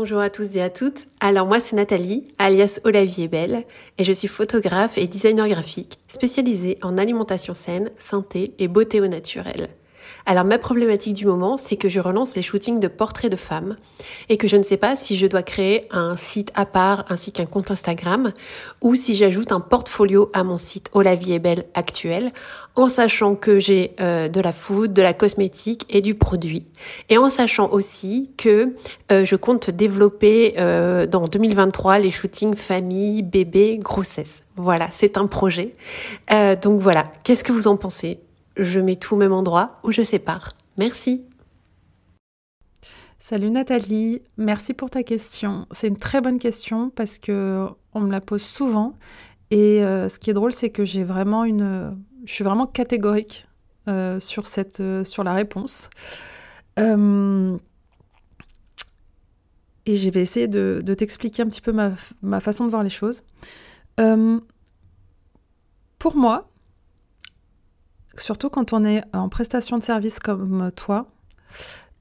Bonjour à tous et à toutes. Alors moi c'est Nathalie, alias Olavier Belle, et je suis photographe et designer graphique spécialisée en alimentation saine, santé et beauté au naturel. Alors ma problématique du moment, c'est que je relance les shootings de portraits de femmes et que je ne sais pas si je dois créer un site à part ainsi qu'un compte Instagram ou si j'ajoute un portfolio à mon site Oh la vie est belle actuel en sachant que j'ai euh, de la food, de la cosmétique et du produit et en sachant aussi que euh, je compte développer euh, dans 2023 les shootings famille, bébé, grossesse. Voilà, c'est un projet. donc voilà, qu'est-ce que vous en pensez? Je mets tout au même endroit ou je sépare. Merci. Salut Nathalie, merci pour ta question. C'est une très bonne question parce que on me la pose souvent et euh, ce qui est drôle c'est que j'ai vraiment une je suis vraiment catégorique euh, sur cette euh, sur la réponse. et je vais essayer de, t'expliquer un petit peu ma, ma, façon de voir les choses. pour moi, surtout quand on est en prestation de service comme toi,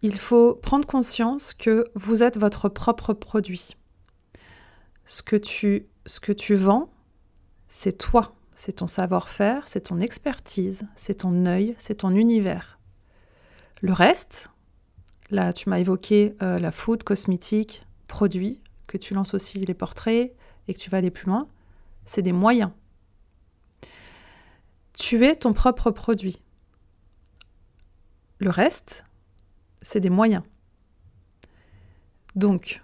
il faut prendre conscience que vous êtes votre propre produit. Ce que tu, vends, c'est toi, c'est ton savoir-faire, c'est ton expertise, c'est ton œil, c'est ton univers. Le reste, là tu m'as évoqué euh, la food, cosmétique, produits, que tu lances aussi les portraits et que tu vas aller plus loin, c'est des moyens. Tu es ton propre produit. Le reste, c'est des moyens. Donc,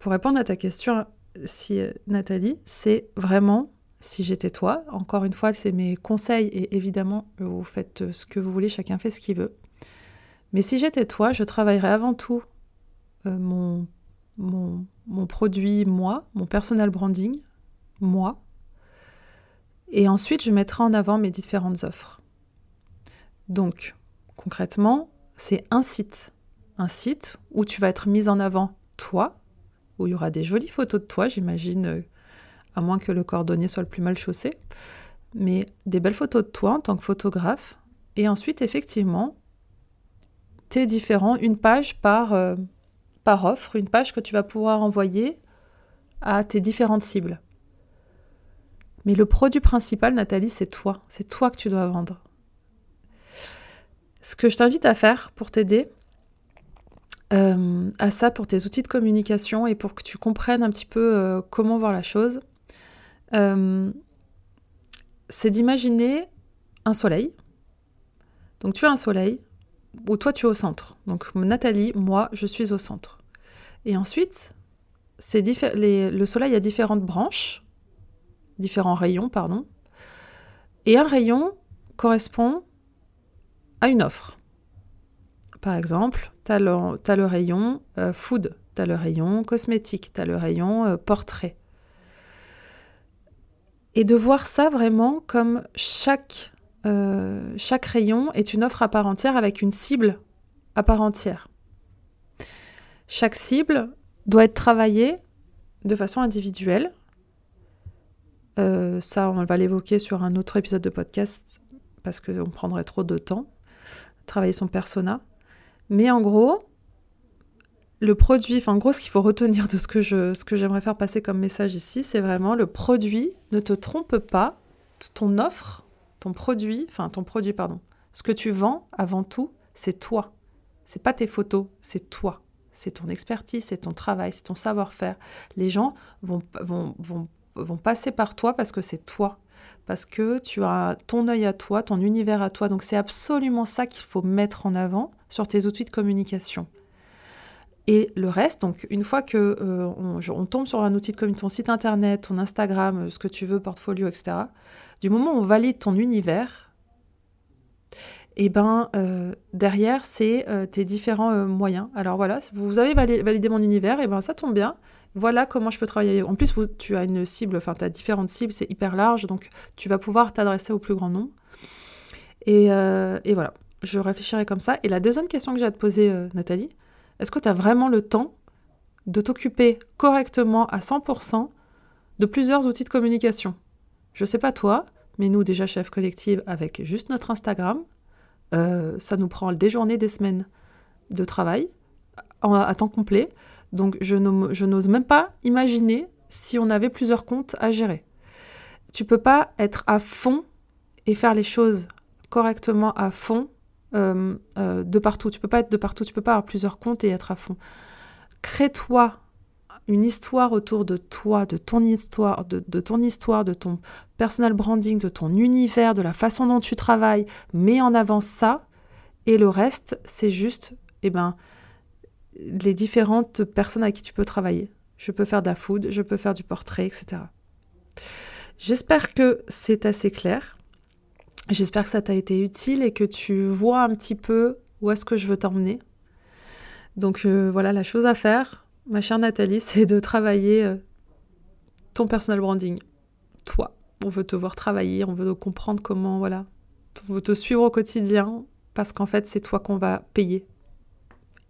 pour répondre à ta question, si, Nathalie, c'est vraiment, si j'étais toi, encore une fois, c'est mes conseils et évidemment, vous faites ce que vous voulez, chacun fait ce qu'il veut. Mais si j'étais toi, je travaillerais avant tout euh, mon, mon, mon produit, moi, mon personal branding, moi, et ensuite, je mettrai en avant mes différentes offres. Donc, concrètement, c'est un site. Un site où tu vas être mise en avant toi, où il y aura des jolies photos de toi, j'imagine, euh, à moins que le cordonnier soit le plus mal chaussé, mais des belles photos de toi en tant que photographe. Et ensuite, effectivement, tes différents, une page par, euh, par offre, une page que tu vas pouvoir envoyer à tes différentes cibles. Mais le produit principal, Nathalie, c'est toi. C'est toi que tu dois vendre. Ce que je t'invite à faire pour t'aider euh, à ça, pour tes outils de communication et pour que tu comprennes un petit peu euh, comment voir la chose, euh, c'est d'imaginer un soleil. Donc tu as un soleil où toi tu es au centre. Donc Nathalie, moi, je suis au centre. Et ensuite, le soleil a différentes branches différents rayons, pardon. Et un rayon correspond à une offre. Par exemple, tu as, le rayon euh, food, tu as le rayon cosmétique, tu as le rayon euh, portrait. Et de voir ça vraiment comme euh, chaque rayon est une offre à part entière avec une cible à part entière. Chaque cible doit être travaillée de façon individuelle euh, ça, on va l'évoquer sur un autre épisode de podcast parce qu'on prendrait trop de temps. Travailler son persona. Mais en gros, le produit, enfin en gros, ce qu'il faut retenir de ce que, je, ce que j'aimerais faire passer comme message ici, c'est vraiment le produit, ne te trompe pas, ton offre, ton produit, enfin ton produit, pardon, Ce que tu vends, avant tout, c'est toi. C'est pas tes photos, c'est toi. C'est ton expertise, c'est ton travail, c'est ton savoir-faire. Les gens vont, vont, vont, vont passer par toi parce que c'est toi parce que tu as ton œil à toi, ton univers à toi. Donc c'est absolument ça qu'il faut mettre en avant sur tes outils de communication. Et le reste, donc une fois que euh, on, tombe sur un outil de communication, ton site internet, ton Instagram, euh, ce que tu veux, portfolio, etc., du moment où on valide ton univers, et eh ben euh, derrière, c'est tes différents moyens. Alors voilà, vous avez validé mon univers, et ben ça tombe bien. Voilà comment je peux travailler. En plus, tu as une cible, enfin, tu as différentes cibles, c'est hyper large, donc tu vas pouvoir t'adresser au plus grand nombre. Et, et, voilà, je réfléchirai comme ça. Et la deuxième question que j'ai à te poser, Nathalie, est-ce que tu as vraiment le temps de t'occuper correctement à 100% de plusieurs outils de communication? Je ne sais pas toi, mais nous déjà chef collective avec juste notre Instagram, euh, ça nous prend des journées, des semaines de travail à temps complet. Donc je n'ose même pas imaginer si on avait plusieurs comptes à gérer. Tu peux pas être à fond et faire les choses correctement à fond euh, euh, de partout. Tu peux pas être de partout, tu peux pas avoir plusieurs comptes et être à fond. Crée-toi une histoire autour de toi, de ton histoire, de, ton histoire, de ton personal branding, de ton univers, de la façon dont tu travailles. Mets en avant ça et le reste, c'est juste, eh ben, les différentes personnes avec qui tu peux travailler. Je peux faire de la food, je peux faire du portrait, etc. J'espère que c'est assez clair. J'espère que ça t'a été utile et que tu vois un petit peu où est-ce que je veux t'emmener. Donc euh, voilà, la chose à faire, ma chère Nathalie, c'est de travailler euh, ton personal branding. Toi, on veut te voir travailler, on veut comprendre comment, voilà, on veut te suivre au quotidien parce qu'en fait, c'est toi qu'on va payer.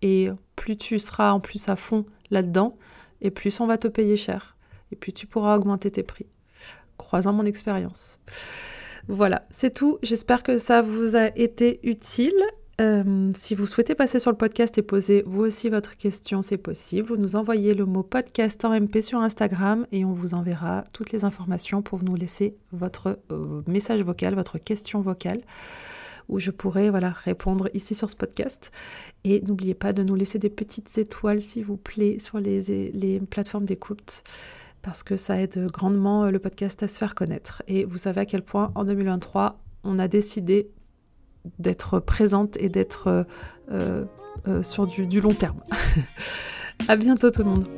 Et plus tu seras en plus à fond là-dedans, et plus on va te payer cher. Et puis tu pourras augmenter tes prix. Croisant mon expérience. Voilà, c'est tout. J'espère que ça vous a été utile. Euh, si vous souhaitez passer sur le podcast et poser vous aussi votre question, c'est possible. Vous nous envoyez le mot podcast en MP sur Instagram et on vous enverra toutes les informations pour nous laisser votre euh, message vocal, votre question vocale où je pourrai voilà, répondre ici sur ce podcast. Et n'oubliez pas de nous laisser des petites étoiles, s'il vous plaît, sur les, plateformes d'écoute parce que ça aide grandement euh, le podcast à se faire connaître. Et vous savez à quel point en 2023, on a décidé d'être présente et d'être euh, euh, sur du, du long terme. à bientôt tout le monde.